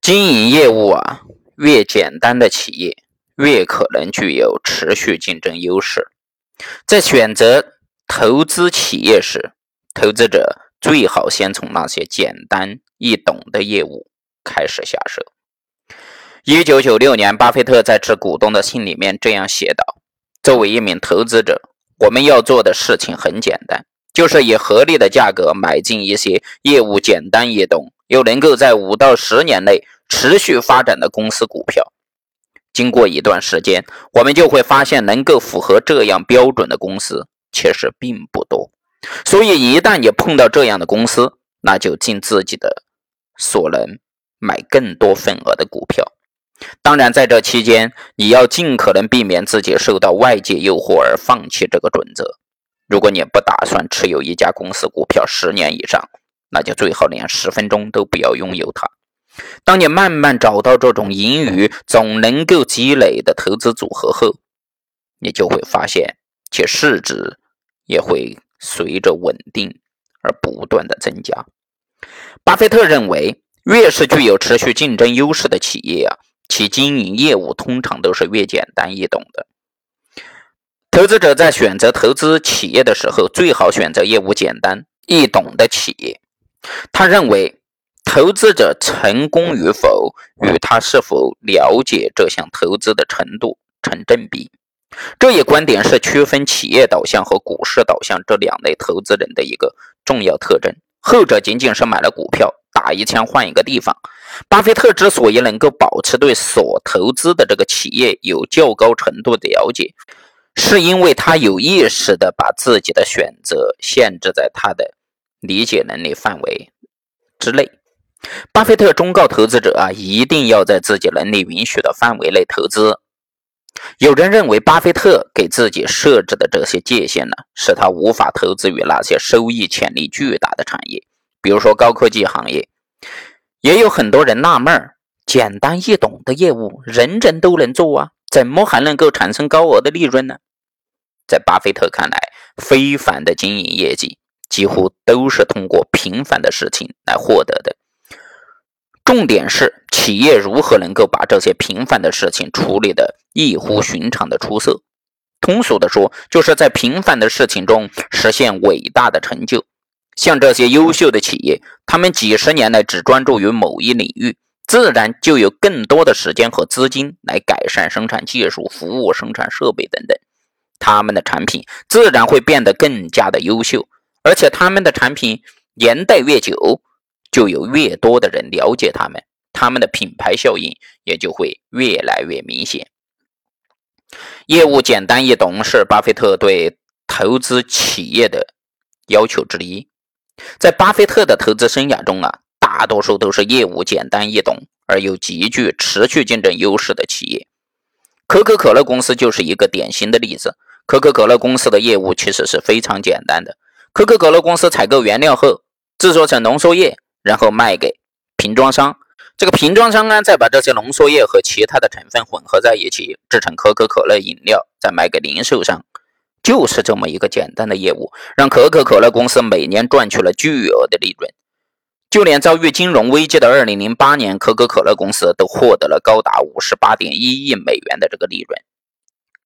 经营业务啊，越简单的企业越可能具有持续竞争优势。在选择投资企业时，投资者最好先从那些简单易懂的业务开始下手。一九九六年，巴菲特在致股东的信里面这样写道：“作为一名投资者，我们要做的事情很简单，就是以合理的价格买进一些业务简单易懂。”又能够在五到十年内持续发展的公司股票，经过一段时间，我们就会发现能够符合这样标准的公司其实并不多。所以，一旦你碰到这样的公司，那就尽自己的所能买更多份额的股票。当然，在这期间，你要尽可能避免自己受到外界诱惑而放弃这个准则。如果你不打算持有一家公司股票十年以上，那就最好连十分钟都不要拥有它。当你慢慢找到这种盈余总能够积累的投资组合后，你就会发现其市值也会随着稳定而不断的增加。巴菲特认为，越是具有持续竞争优势的企业啊，其经营业务通常都是越简单易懂的。投资者在选择投资企业的时候，最好选择业务简单易懂的企业。他认为，投资者成功与否与他是否了解这项投资的程度成正比。这一观点是区分企业导向和股市导向这两类投资人的一个重要特征。后者仅仅是买了股票，打一枪换一个地方。巴菲特之所以能够保持对所投资的这个企业有较高程度的了解，是因为他有意识地把自己的选择限制在他的。理解能力范围之内，巴菲特忠告投资者啊，一定要在自己能力允许的范围内投资。有人认为，巴菲特给自己设置的这些界限呢，使他无法投资于那些收益潜力巨大的产业，比如说高科技行业。也有很多人纳闷儿，简单易懂的业务，人人都能做啊，怎么还能够产生高额的利润呢？在巴菲特看来，非凡的经营业绩。几乎都是通过平凡的事情来获得的。重点是企业如何能够把这些平凡的事情处理的异乎寻常的出色。通俗的说，就是在平凡的事情中实现伟大的成就。像这些优秀的企业，他们几十年来只专注于某一领域，自然就有更多的时间和资金来改善生产技术、服务、生产设备等等。他们的产品自然会变得更加的优秀。而且他们的产品年代越久，就有越多的人了解他们，他们的品牌效应也就会越来越明显。业务简单易懂是巴菲特对投资企业的要求之一。在巴菲特的投资生涯中啊，大多数都是业务简单易懂而又极具持续竞争优势的企业。可口可乐公司就是一个典型的例子。可口可乐公司的业务其实是非常简单的。可口可乐公司采购原料后，制作成浓缩液，然后卖给瓶装商。这个瓶装商呢，再把这些浓缩液和其他的成分混合在一起，制成可口可乐饮料，再卖给零售商。就是这么一个简单的业务，让可口可乐公司每年赚取了巨额的利润。就连遭遇金融危机的2008年，可口可乐公司都获得了高达58.1亿美元的这个利润。